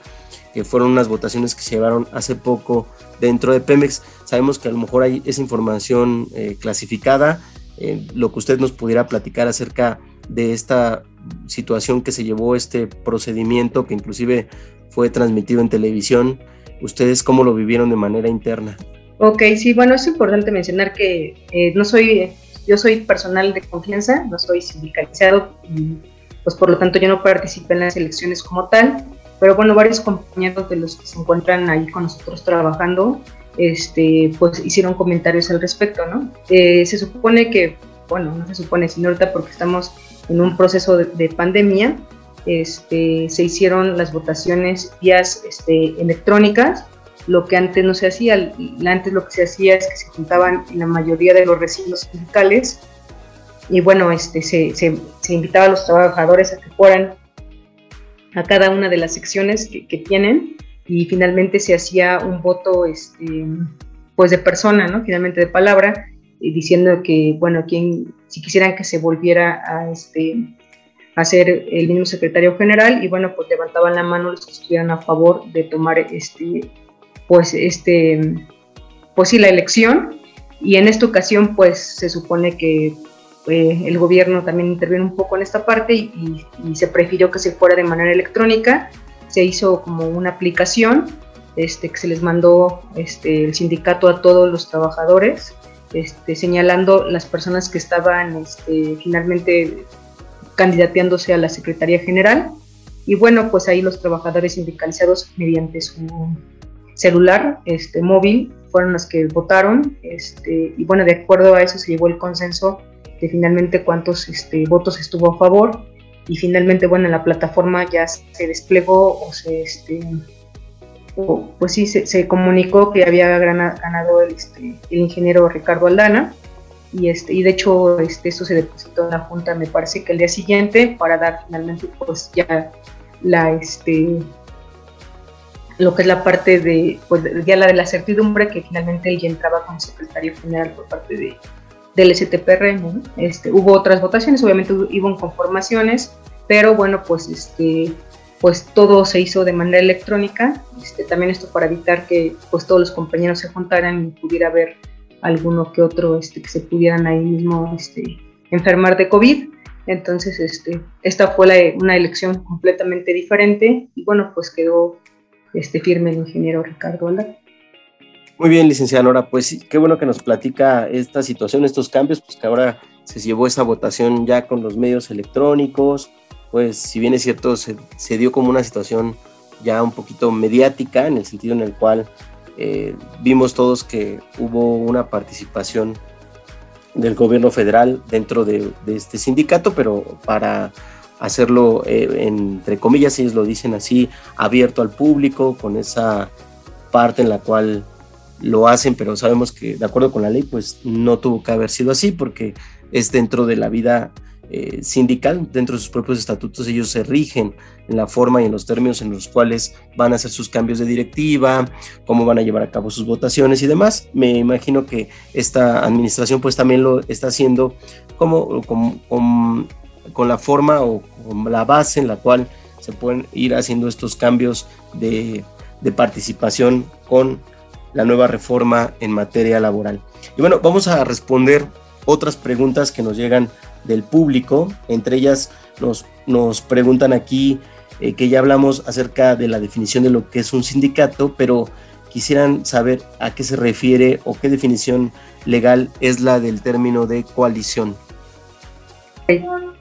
que fueron unas votaciones que se llevaron hace poco dentro de Pemex. Sabemos que a lo mejor hay esa información eh, clasificada, eh, lo que usted nos pudiera platicar acerca de esta situación que se llevó este procedimiento que inclusive fue transmitido en televisión. ¿Ustedes cómo lo vivieron de manera interna? Ok, sí, bueno, es importante mencionar que no soy, yo soy personal de confianza, no soy sindicalizado y pues por lo tanto yo no participé en las elecciones como tal, pero bueno, varios compañeros de los que se encuentran ahí con nosotros trabajando, este, pues hicieron comentarios al respecto, ¿no? Eh, se supone que, bueno, no se supone, sino ahorita porque estamos en un proceso de, pandemia, este, se hicieron las votaciones vías este, electrónicas, lo que antes no se hacía. Antes lo que se hacía es que se juntaban la mayoría de los recintos sindicales y bueno, este, se, se, invitaba a los trabajadores a que fueran a cada una de las secciones que, que tienen y finalmente se hacía un voto este, pues de persona, ¿no? finalmente de palabra, diciendo que, bueno, quien, si quisieran que se volviera a, este, a ser el mismo secretario general, y bueno, pues levantaban la mano los que estuvieran a favor de tomar, este, pues, este, pues sí, la elección, y en esta ocasión, pues, se supone que eh, el gobierno también interviene un poco en esta parte y, y, se prefirió que se fuera de manera electrónica, se hizo como una aplicación, este, que se les mandó este, el sindicato a todos los trabajadores, este, señalando las personas que estaban este, finalmente candidateándose a la Secretaría General. Y bueno, pues ahí los trabajadores sindicalizados mediante su celular este, móvil fueron los que votaron este, y bueno, de acuerdo a eso se llevó el consenso de finalmente cuántos este, votos estuvo a favor y finalmente, bueno, la plataforma ya se desplegó o se, este, pues sí, se, comunicó que había ganado el, este, el ingeniero Ricardo Aldana y, este, y de hecho este, esto se depositó en la Junta, me parece que el día siguiente, para dar finalmente pues ya la, este, lo que es la parte de, pues ya la de la certidumbre, que finalmente él ya entraba como secretario general por parte de, del STPRM. Este, hubo otras votaciones, obviamente hubo conformaciones, pero bueno, pues este pues todo se hizo de manera electrónica, este, también esto para evitar que pues todos los compañeros se juntaran y pudiera haber alguno que otro este, que se pudieran ahí mismo este, enfermar de COVID. Entonces, este, esta fue una elección completamente diferente y bueno, pues quedó este, firme el ingeniero Ricardo Alda. Muy bien, licenciada Nora, pues qué bueno que nos platica esta situación, estos cambios, pues que ahora se llevó esa votación ya con los medios electrónicos, pues si bien es cierto, se, dio como una situación ya un poquito mediática, en el sentido en el cual eh, vimos todos que hubo una participación del gobierno federal dentro de, este sindicato, pero para hacerlo, eh, entre comillas, ellos lo dicen así, abierto al público, con esa parte en la cual lo hacen, pero sabemos que de acuerdo con la ley, pues no tuvo que haber sido así, porque es dentro de la vida eh, sindical, dentro de sus propios estatutos, ellos se rigen en la forma y en los términos en los cuales van a hacer sus cambios de directiva, cómo van a llevar a cabo sus votaciones y demás. Me imagino que esta administración pues también lo está haciendo como, con la forma o con la base en la cual se pueden ir haciendo estos cambios de, participación con la nueva reforma en materia laboral. Y bueno, vamos a responder otras preguntas que nos llegan del público. Entre ellas nos, nos preguntan aquí eh, que ya hablamos acerca de la definición de lo que es un sindicato, pero quisieran saber a qué se refiere o qué definición legal es la del término de coalición.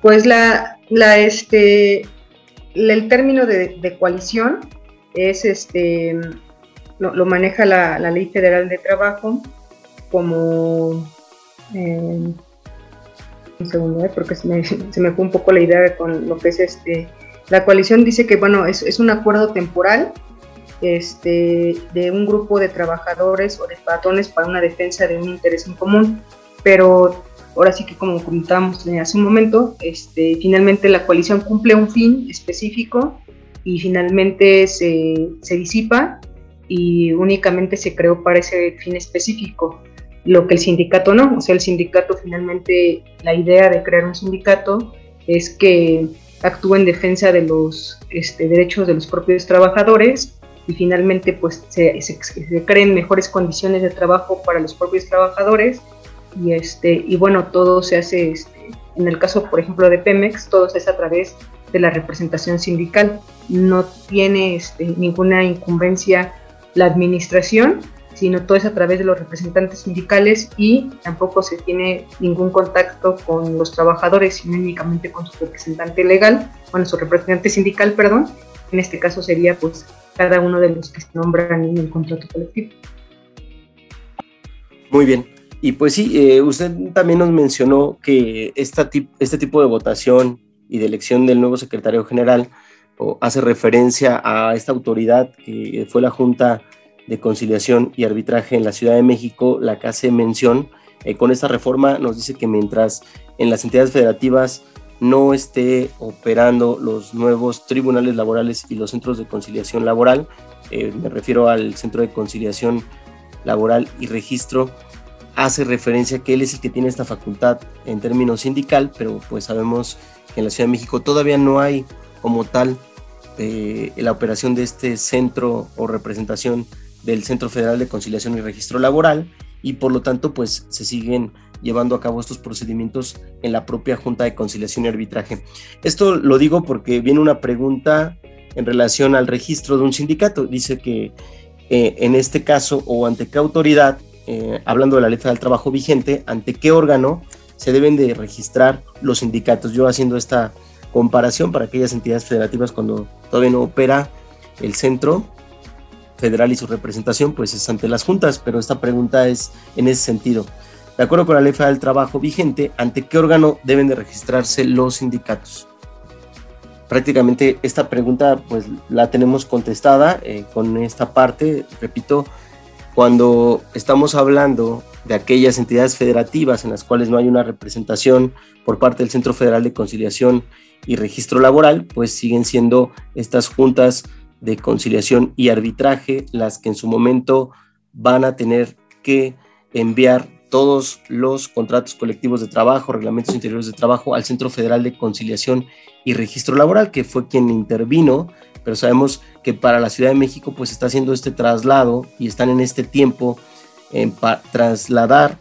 Pues la, la este, el término de, coalición es este, lo, maneja la, Ley Federal de Trabajo como eh, un segundo, ¿eh? porque se me, fue un poco la idea con lo que es este. La coalición dice que, bueno, es, un acuerdo temporal este, de un grupo de trabajadores o de patrones para una defensa de un interés en común, pero ahora sí que como comentamos hace un momento, este, finalmente la coalición cumple un fin específico y finalmente se, se disipa y únicamente se creó para ese fin específico lo que el sindicato no. O sea, el sindicato finalmente, la idea de crear un sindicato es que actúe en defensa de los este, derechos de los propios trabajadores y finalmente pues se, se, creen mejores condiciones de trabajo para los propios trabajadores y este y bueno todo se hace este, en el caso por ejemplo de Pemex todo se hace a través de la representación sindical no tiene este, ninguna incumbencia la administración sino todo es a través de los representantes sindicales y tampoco se tiene ningún contacto con los trabajadores, sino únicamente con su representante legal, bueno, su representante sindical, perdón. En este caso sería pues cada uno de los que se nombran en el contrato colectivo. Muy bien. Y pues sí, eh, usted también nos mencionó que esta este tipo de votación y de elección del nuevo secretario general hace referencia a esta autoridad que fue la Junta de Conciliación y Arbitraje en la Ciudad de México, la que hace mención, eh, con esta reforma nos dice que mientras en las entidades federativas no esté operando los nuevos tribunales laborales y los centros de conciliación laboral, eh, me refiero al Centro de Conciliación Laboral y Registro, hace referencia que él es el que tiene esta facultad en términos sindical, pero pues sabemos que en la Ciudad de México todavía no hay como tal eh, la operación de este centro o representación del Centro Federal de Conciliación y Registro Laboral y por lo tanto pues se siguen llevando a cabo estos procedimientos en la propia Junta de Conciliación y Arbitraje. Esto lo digo porque viene una pregunta en relación al registro de un sindicato. Dice que eh, en este caso o ante qué autoridad, eh, hablando de la letra del trabajo vigente, ante qué órgano se deben de registrar los sindicatos. Yo haciendo esta comparación para aquellas entidades federativas cuando todavía no opera el centro, federal y su representación pues es ante las juntas, pero esta pregunta es en ese sentido. De acuerdo con la ley federal del trabajo vigente, ¿ante qué órgano deben de registrarse los sindicatos? Prácticamente esta pregunta pues la tenemos contestada eh, con esta parte, repito, cuando estamos hablando de aquellas entidades federativas en las cuales no hay una representación por parte del Centro Federal de Conciliación y Registro Laboral, pues siguen siendo estas juntas de conciliación y arbitraje las que en su momento van a tener que enviar todos los contratos colectivos de trabajo, reglamentos interiores de trabajo al Centro Federal de Conciliación y Registro Laboral, que fue quien intervino, pero sabemos que para la Ciudad de México pues está haciendo este traslado y están en este tiempo en trasladar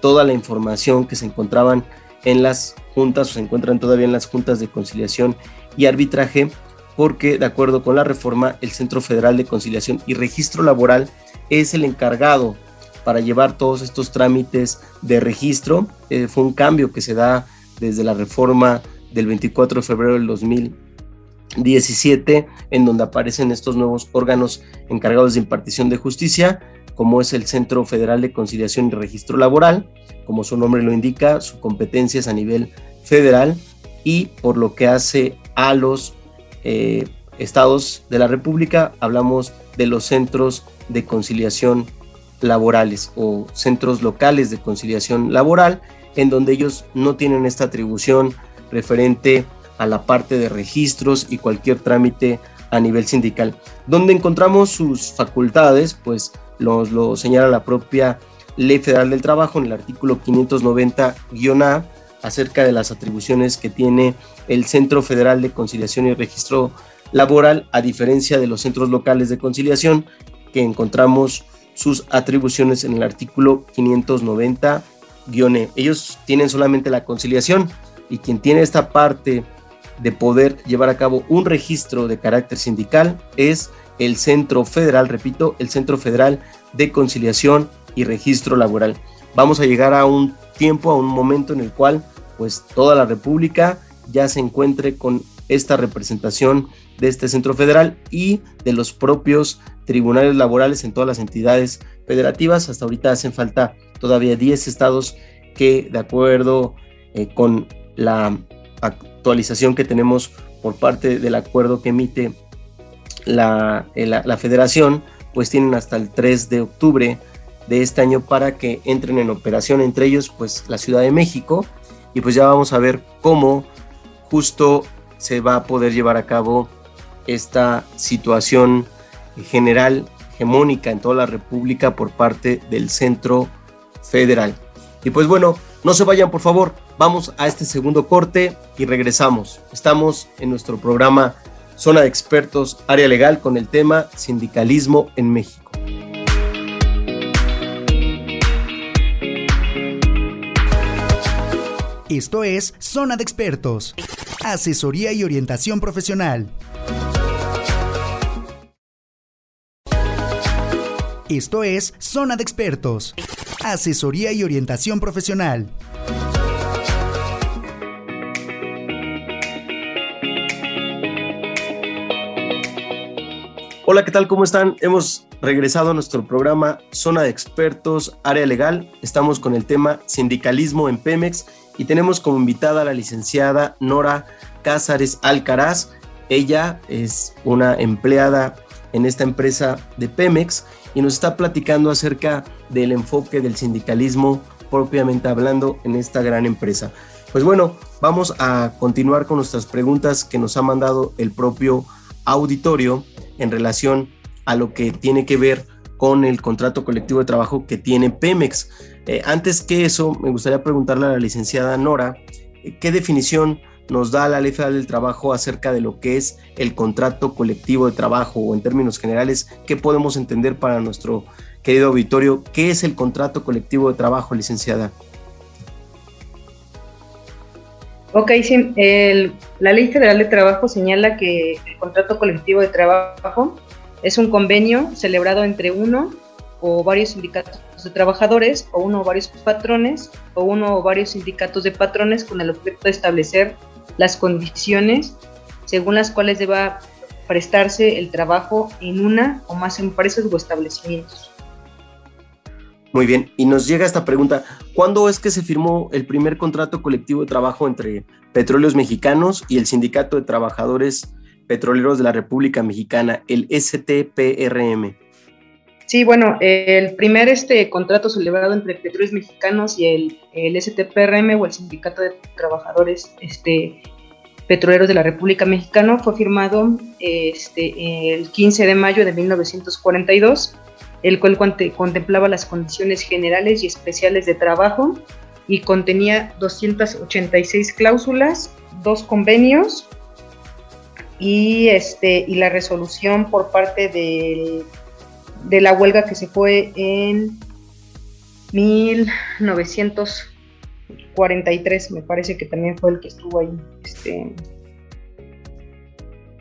toda la información que se encontraban en las juntas o se encuentran todavía en las juntas de conciliación y arbitraje porque de acuerdo con la reforma, el Centro Federal de Conciliación y Registro Laboral es el encargado para llevar todos estos trámites de registro. Eh, fue un cambio que se da desde la reforma del 24 de febrero del 2017, en donde aparecen estos nuevos órganos encargados de impartición de justicia, como es el Centro Federal de Conciliación y Registro Laboral. Como su nombre lo indica, su competencia es a nivel federal y por lo que hace a los eh, estados de la República, hablamos de los centros de conciliación laborales o centros locales de conciliación laboral, en donde ellos no tienen esta atribución referente a la parte de registros y cualquier trámite a nivel sindical. Donde encontramos sus facultades, pues los, lo señala la propia Ley Federal del Trabajo en el artículo 590-A acerca de las atribuciones que tiene el Centro Federal de Conciliación y Registro Laboral, a diferencia de los centros locales de conciliación, que encontramos sus atribuciones en el artículo 590-E. Ellos tienen solamente la conciliación y quien tiene esta parte de poder llevar a cabo un registro de carácter sindical es el Centro Federal, repito, el Centro Federal de Conciliación y Registro Laboral. Vamos a llegar a un tiempo, a un momento en el cual pues toda la República ya se encuentre con esta representación de este centro federal y de los propios tribunales laborales en todas las entidades federativas. Hasta ahorita hacen falta todavía 10 estados que de acuerdo eh, con la actualización que tenemos por parte del acuerdo que emite la, eh, la, la, federación, pues tienen hasta el 3 de octubre de este año para que entren en operación, entre ellos pues la Ciudad de México, y pues ya vamos a ver cómo justo se va a poder llevar a cabo esta situación general hegemónica en toda la República por parte del Centro Federal. Y pues bueno, no se vayan por favor, vamos a este segundo corte y regresamos. Estamos en nuestro programa Zona de Expertos, Área Legal, con el tema Sindicalismo en México. Esto es Zona de Expertos, asesoría y orientación profesional. Esto es Zona de Expertos, asesoría y orientación profesional. Hola, ¿qué tal? ¿Cómo están? Hemos regresado a nuestro programa Zona de Expertos, Área Legal. Estamos con el tema Sindicalismo en Pemex y tenemos como invitada a la licenciada Nora Cázares Alcaraz. Ella es una empleada en esta empresa de Pemex y nos está platicando acerca del enfoque del sindicalismo propiamente hablando en esta gran empresa. Pues bueno, vamos a continuar con nuestras preguntas que nos ha mandado el propio auditorio en relación a lo que tiene que ver con el contrato colectivo de trabajo que tiene Pemex. Eh, antes que eso, me gustaría preguntarle a la licenciada Nora, eh, ¿qué definición nos da la Ley Federal del Trabajo acerca de lo que es el contrato colectivo de trabajo o en términos generales, qué podemos entender para nuestro querido auditorio? ¿Qué es el contrato colectivo de trabajo, licenciada? Ok, sí, la Ley Federal de Trabajo señala que el contrato colectivo de trabajo es un convenio celebrado entre uno o varios sindicatos de trabajadores o uno o varios patrones o uno o varios sindicatos de patrones con el objeto de establecer las condiciones según las cuales deba prestarse el trabajo en una o más empresas o establecimientos. Muy bien, y nos llega esta pregunta, ¿cuándo es que se firmó el primer contrato colectivo de trabajo entre Petróleos Mexicanos y el Sindicato de Trabajadores Petroleros de la República Mexicana, el STPRM. Sí, bueno, el primer este contrato celebrado entre Petróleos Mexicanos y el, el, STPRM o el Sindicato de Trabajadores este, Petroleros de la República Mexicana fue firmado este, el 15 de mayo de 1942, el cual contemplaba las condiciones generales y especiales de trabajo y contenía 286 cláusulas, dos convenios y, este, y la resolución por parte de, de la huelga que se fue en 1943, me parece que también fue el que estuvo ahí, este,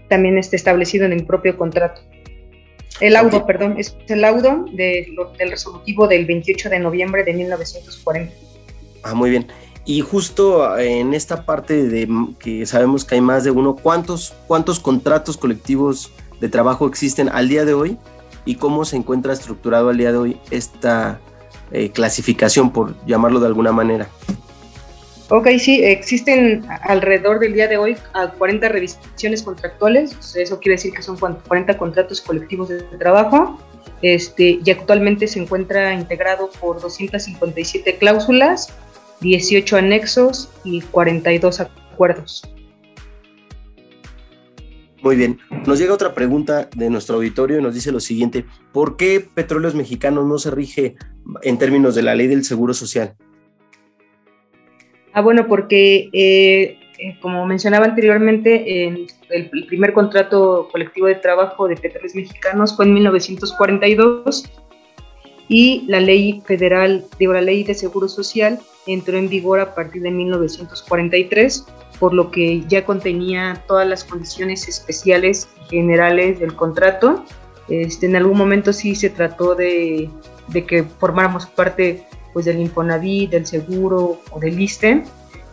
también este, establecido en el propio contrato. El laudo, perdón, es el laudo de, del resolutivo del 28 de noviembre de 1940. Ah, muy bien. Y justo en esta parte de que sabemos que hay más de uno, ¿cuántos, cuántos contratos colectivos de trabajo existen al día de hoy y cómo se encuentra estructurado al día de hoy esta eh, clasificación, por llamarlo de alguna manera? Ok, sí, existen alrededor del día de hoy a 40 revisiones contractuales, eso quiere decir que son 40 contratos colectivos de trabajo, este, y actualmente se encuentra integrado por 257 cláusulas, 18 anexos y 42 acuerdos. Muy bien. Nos llega otra pregunta de nuestro auditorio y nos dice lo siguiente. ¿Por qué Petróleos Mexicanos no se rige en términos de la ley del Seguro Social? Ah, bueno, porque eh, eh, como mencionaba anteriormente, el, el, primer contrato colectivo de trabajo de Petróleos Mexicanos fue en 1942 y la ley federal, digo, la ley de Seguro Social entró en vigor a partir de 1943 por lo que ya contenía todas las condiciones especiales generales del contrato. Este, en algún momento sí se trató de, de que formáramos parte pues, del Infonavit, del seguro o del ISTE,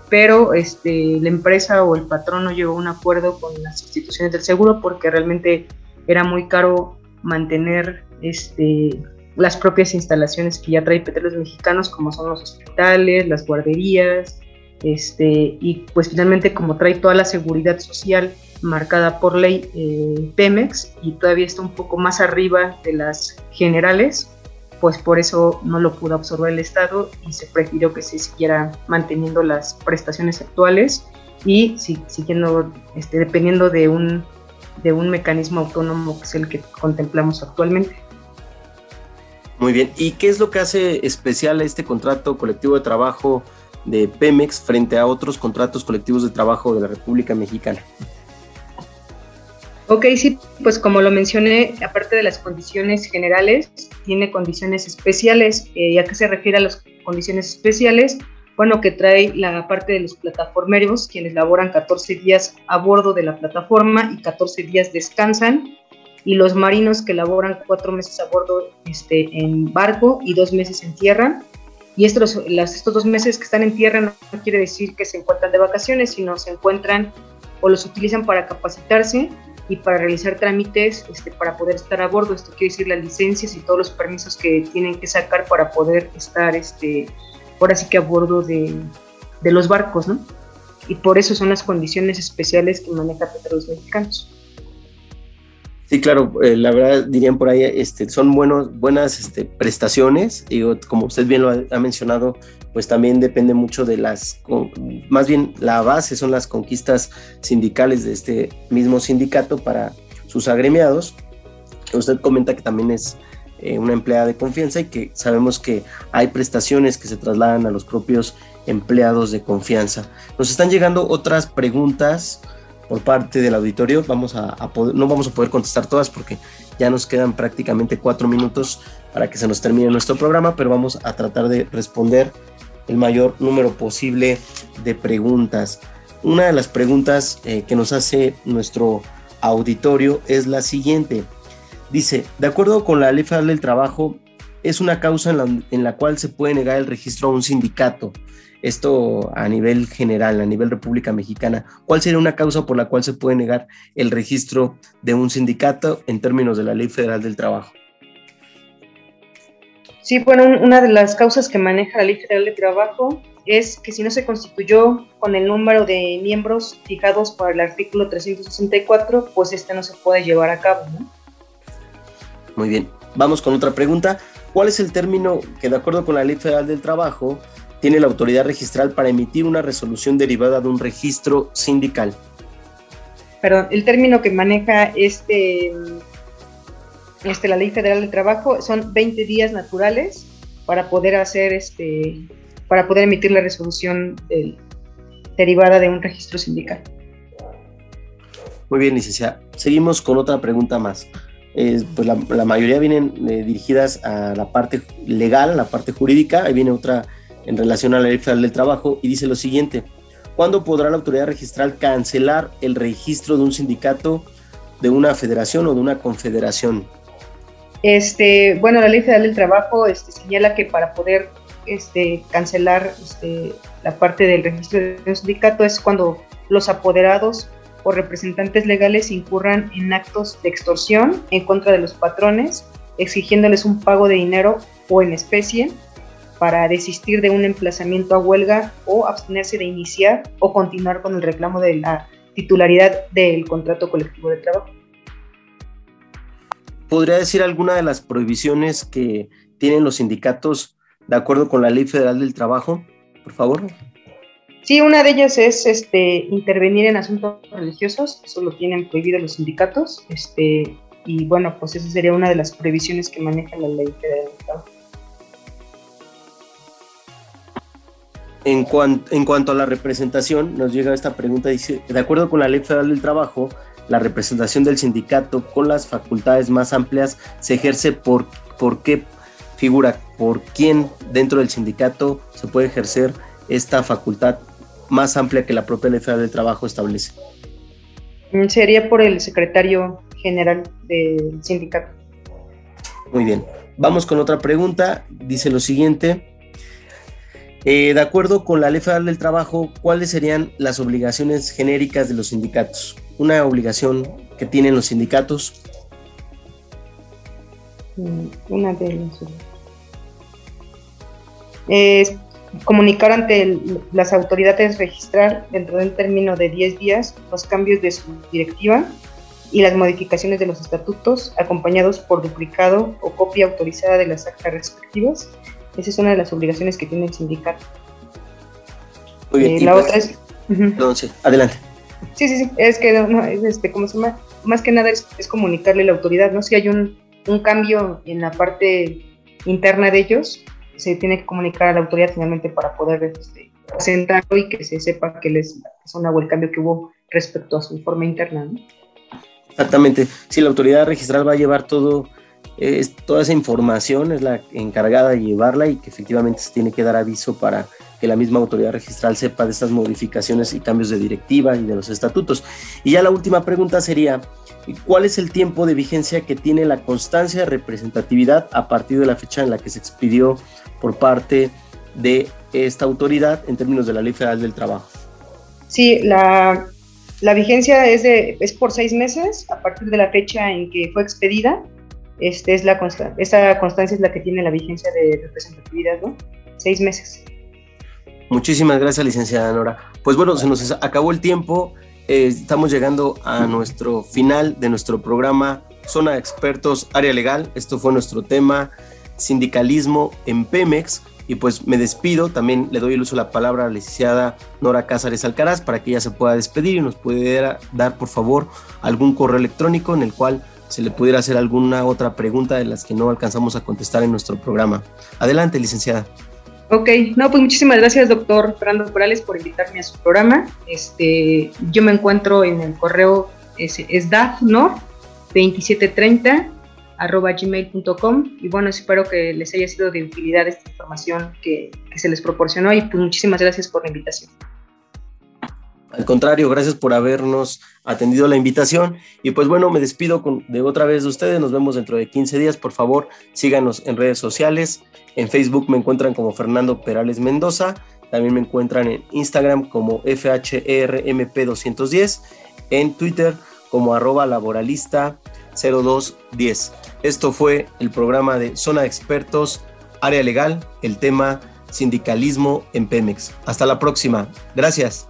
pero este, la empresa o el patrón no llegó a un acuerdo con las instituciones del seguro porque realmente era muy caro mantener este, las propias instalaciones que ya trae Petróleos Mexicanos, como son los hospitales, las guarderías, este, y pues finalmente como trae toda la seguridad social marcada por ley eh, Pemex y todavía está un poco más arriba de las generales, pues por eso no lo pudo absorber el Estado y se prefirió que se siguiera manteniendo las prestaciones actuales y siguiendo, este, dependiendo de un, de un mecanismo autónomo que es el que contemplamos actualmente. Muy bien, ¿y qué es lo que hace especial a este contrato colectivo de trabajo de Pemex frente a otros contratos colectivos de trabajo de la República Mexicana. Ok, sí, pues como lo mencioné, aparte de las condiciones generales, tiene condiciones especiales. ¿Y a qué se refiere a las condiciones especiales? Bueno, que trae la parte de los plataformeros, quienes laboran 14 días a bordo de la plataforma y 14 días descansan, y los marinos que laboran cuatro meses a bordo este, en barco y dos meses en tierra, y estos, estos dos meses que están en tierra no, quiere decir que se encuentran de vacaciones, sino se encuentran o los utilizan para capacitarse y para realizar trámites este, para poder estar a bordo. Esto quiere decir las licencias y todos los permisos que tienen que sacar para poder estar este, ahora sí que a bordo de, de los barcos, ¿no? Y por eso son las condiciones especiales que maneja Petróleos Mexicanos. Sí, claro, eh, la verdad dirían por ahí, este, son buenos, buenas este, prestaciones, y como usted bien lo ha, mencionado, pues también depende mucho de las, más bien la base son las conquistas sindicales de este mismo sindicato para sus agremiados. Usted comenta que también es eh, una empleada de confianza y que sabemos que hay prestaciones que se trasladan a los propios empleados de confianza. Nos están llegando otras preguntas por parte del auditorio. Vamos a, no vamos a poder contestar todas porque ya nos quedan prácticamente cuatro minutos para que se nos termine nuestro programa, pero vamos a tratar de responder el mayor número posible de preguntas. Una de las preguntas eh, que nos hace nuestro auditorio es la siguiente. Dice, de acuerdo con la Ley Federal del Trabajo, es una causa en la, en la cual se puede negar el registro a un sindicato. Esto a nivel general, a nivel República Mexicana, ¿cuál sería una causa por la cual se puede negar el registro de un sindicato en términos de la Ley Federal del Trabajo? Sí, bueno, una de las causas que maneja la Ley Federal del Trabajo es que si no se constituyó con el número de miembros fijados por el artículo 364, pues este no se puede llevar a cabo, ¿no? Muy bien, vamos con otra pregunta. ¿Cuál es el término que de acuerdo con la Ley Federal del Trabajo tiene la autoridad registral para emitir una resolución derivada de un registro sindical. Perdón, el término que maneja este, este, la Ley Federal del Trabajo son 20 días naturales para poder hacer este, para poder emitir la resolución derivada de un registro sindical. Muy bien, licenciada. Seguimos con otra pregunta más. pues la, mayoría vienen eh, dirigidas a la parte legal, a la parte jurídica. Ahí viene otra en relación a la ley federal del trabajo y dice lo siguiente, ¿cuándo podrá la autoridad registral cancelar el registro de un sindicato, de una federación o de una confederación? Este, bueno, la ley federal del trabajo este, señala que para poder este, cancelar este, la parte del registro de un sindicato es cuando los apoderados o representantes legales incurran en actos de extorsión en contra de los patrones, exigiéndoles un pago de dinero o en especie para desistir de un emplazamiento a huelga o abstenerse de iniciar o continuar con el reclamo de la titularidad del contrato colectivo de trabajo. ¿Podría decir alguna de las prohibiciones que tienen los sindicatos de acuerdo con la Ley Federal del Trabajo, por favor? Sí, una de ellas es este, intervenir en asuntos religiosos, eso lo tienen prohibido los sindicatos, este, y bueno, pues esa sería una de las previsiones que maneja la ley federal del trabajo. En, en cuanto a la representación, nos llega esta pregunta, dice, de acuerdo con la ley federal del trabajo, la representación del sindicato con las facultades más amplias se ejerce por, por qué figura, por quién dentro del sindicato se puede ejercer esta facultad más amplia que la propia ley federal del trabajo establece. Mm, sería por el secretario general del sindicato. Muy bien. Vamos con otra pregunta. Dice lo siguiente. Eh, de acuerdo con la Ley Federal del Trabajo, ¿cuáles serían las obligaciones genéricas de los sindicatos? Una obligación que tienen los sindicatos. Mm, una de las es comunicar ante las autoridades registrar dentro de un término de 10 días los cambios de su directiva y las modificaciones de los estatutos, acompañados por duplicado o copia autorizada de las actas respectivas. Esa es una de las obligaciones que tiene el sindicato. Muy bien. Eh, la otra es... Entonces, adelante. Sí, sí, sí, es que, no, es este, ¿cómo se llama? Más que nada es, comunicarle a la autoridad, ¿no? Si hay un, un cambio en la parte interna de ellos, se tiene que comunicar a la autoridad finalmente para poder este, presentarlo y que se sepa que les son o el cambio que hubo respecto a su forma interna. ¿no? Exactamente. Si la autoridad registral va a llevar todo, es, toda esa información, es la encargada de llevarla y que efectivamente se tiene que dar aviso para que la misma autoridad registral sepa de estas modificaciones y cambios de directiva y de los estatutos. Y ya la última pregunta sería, ¿cuál es el tiempo de vigencia que tiene la constancia de representatividad a partir de la fecha en la que se expidió por parte de esta autoridad en términos de la Ley Federal del Trabajo? Sí, la, la vigencia es, de, es por seis meses a partir de la fecha en que fue expedida. Este es la esa constancia es la que tiene la vigencia de representatividad, ¿no? Seis meses. Muchísimas gracias, licenciada Nora. Pues bueno, se nos acabó el tiempo. Eh, estamos llegando a nuestro final de nuestro programa Zona de Expertos Área Legal. Esto fue nuestro tema sindicalismo en Pemex. Y pues me despido, también le doy el uso de la palabra a la licenciada Nora Cázares Alcaraz para que ella se pueda despedir y nos pudiera dar por favor algún correo electrónico en el cual se le pudiera hacer alguna otra pregunta de las que no alcanzamos a contestar en nuestro programa. Adelante, licenciada. Ok, no, pues muchísimas gracias, doctor Fernando Morales, por invitarme a su programa. Este, yo me encuentro en el correo es, es DAF, ¿no? 2730 arroba gmail.com y bueno, espero que les haya sido de utilidad esta información que, se les proporcionó y pues muchísimas gracias por la invitación. Al contrario, gracias por habernos atendido la invitación. Y pues bueno, me despido de otra vez de ustedes. Nos vemos dentro de 15 días. Por favor, síganos en redes sociales. En Facebook me encuentran como Fernando Perales Mendoza. También me encuentran en Instagram como FHRMP210. En Twitter como arroba laboralista 0210. Esto fue el programa de Zona de Expertos, Área Legal, el tema sindicalismo en Pemex. Hasta la próxima. Gracias.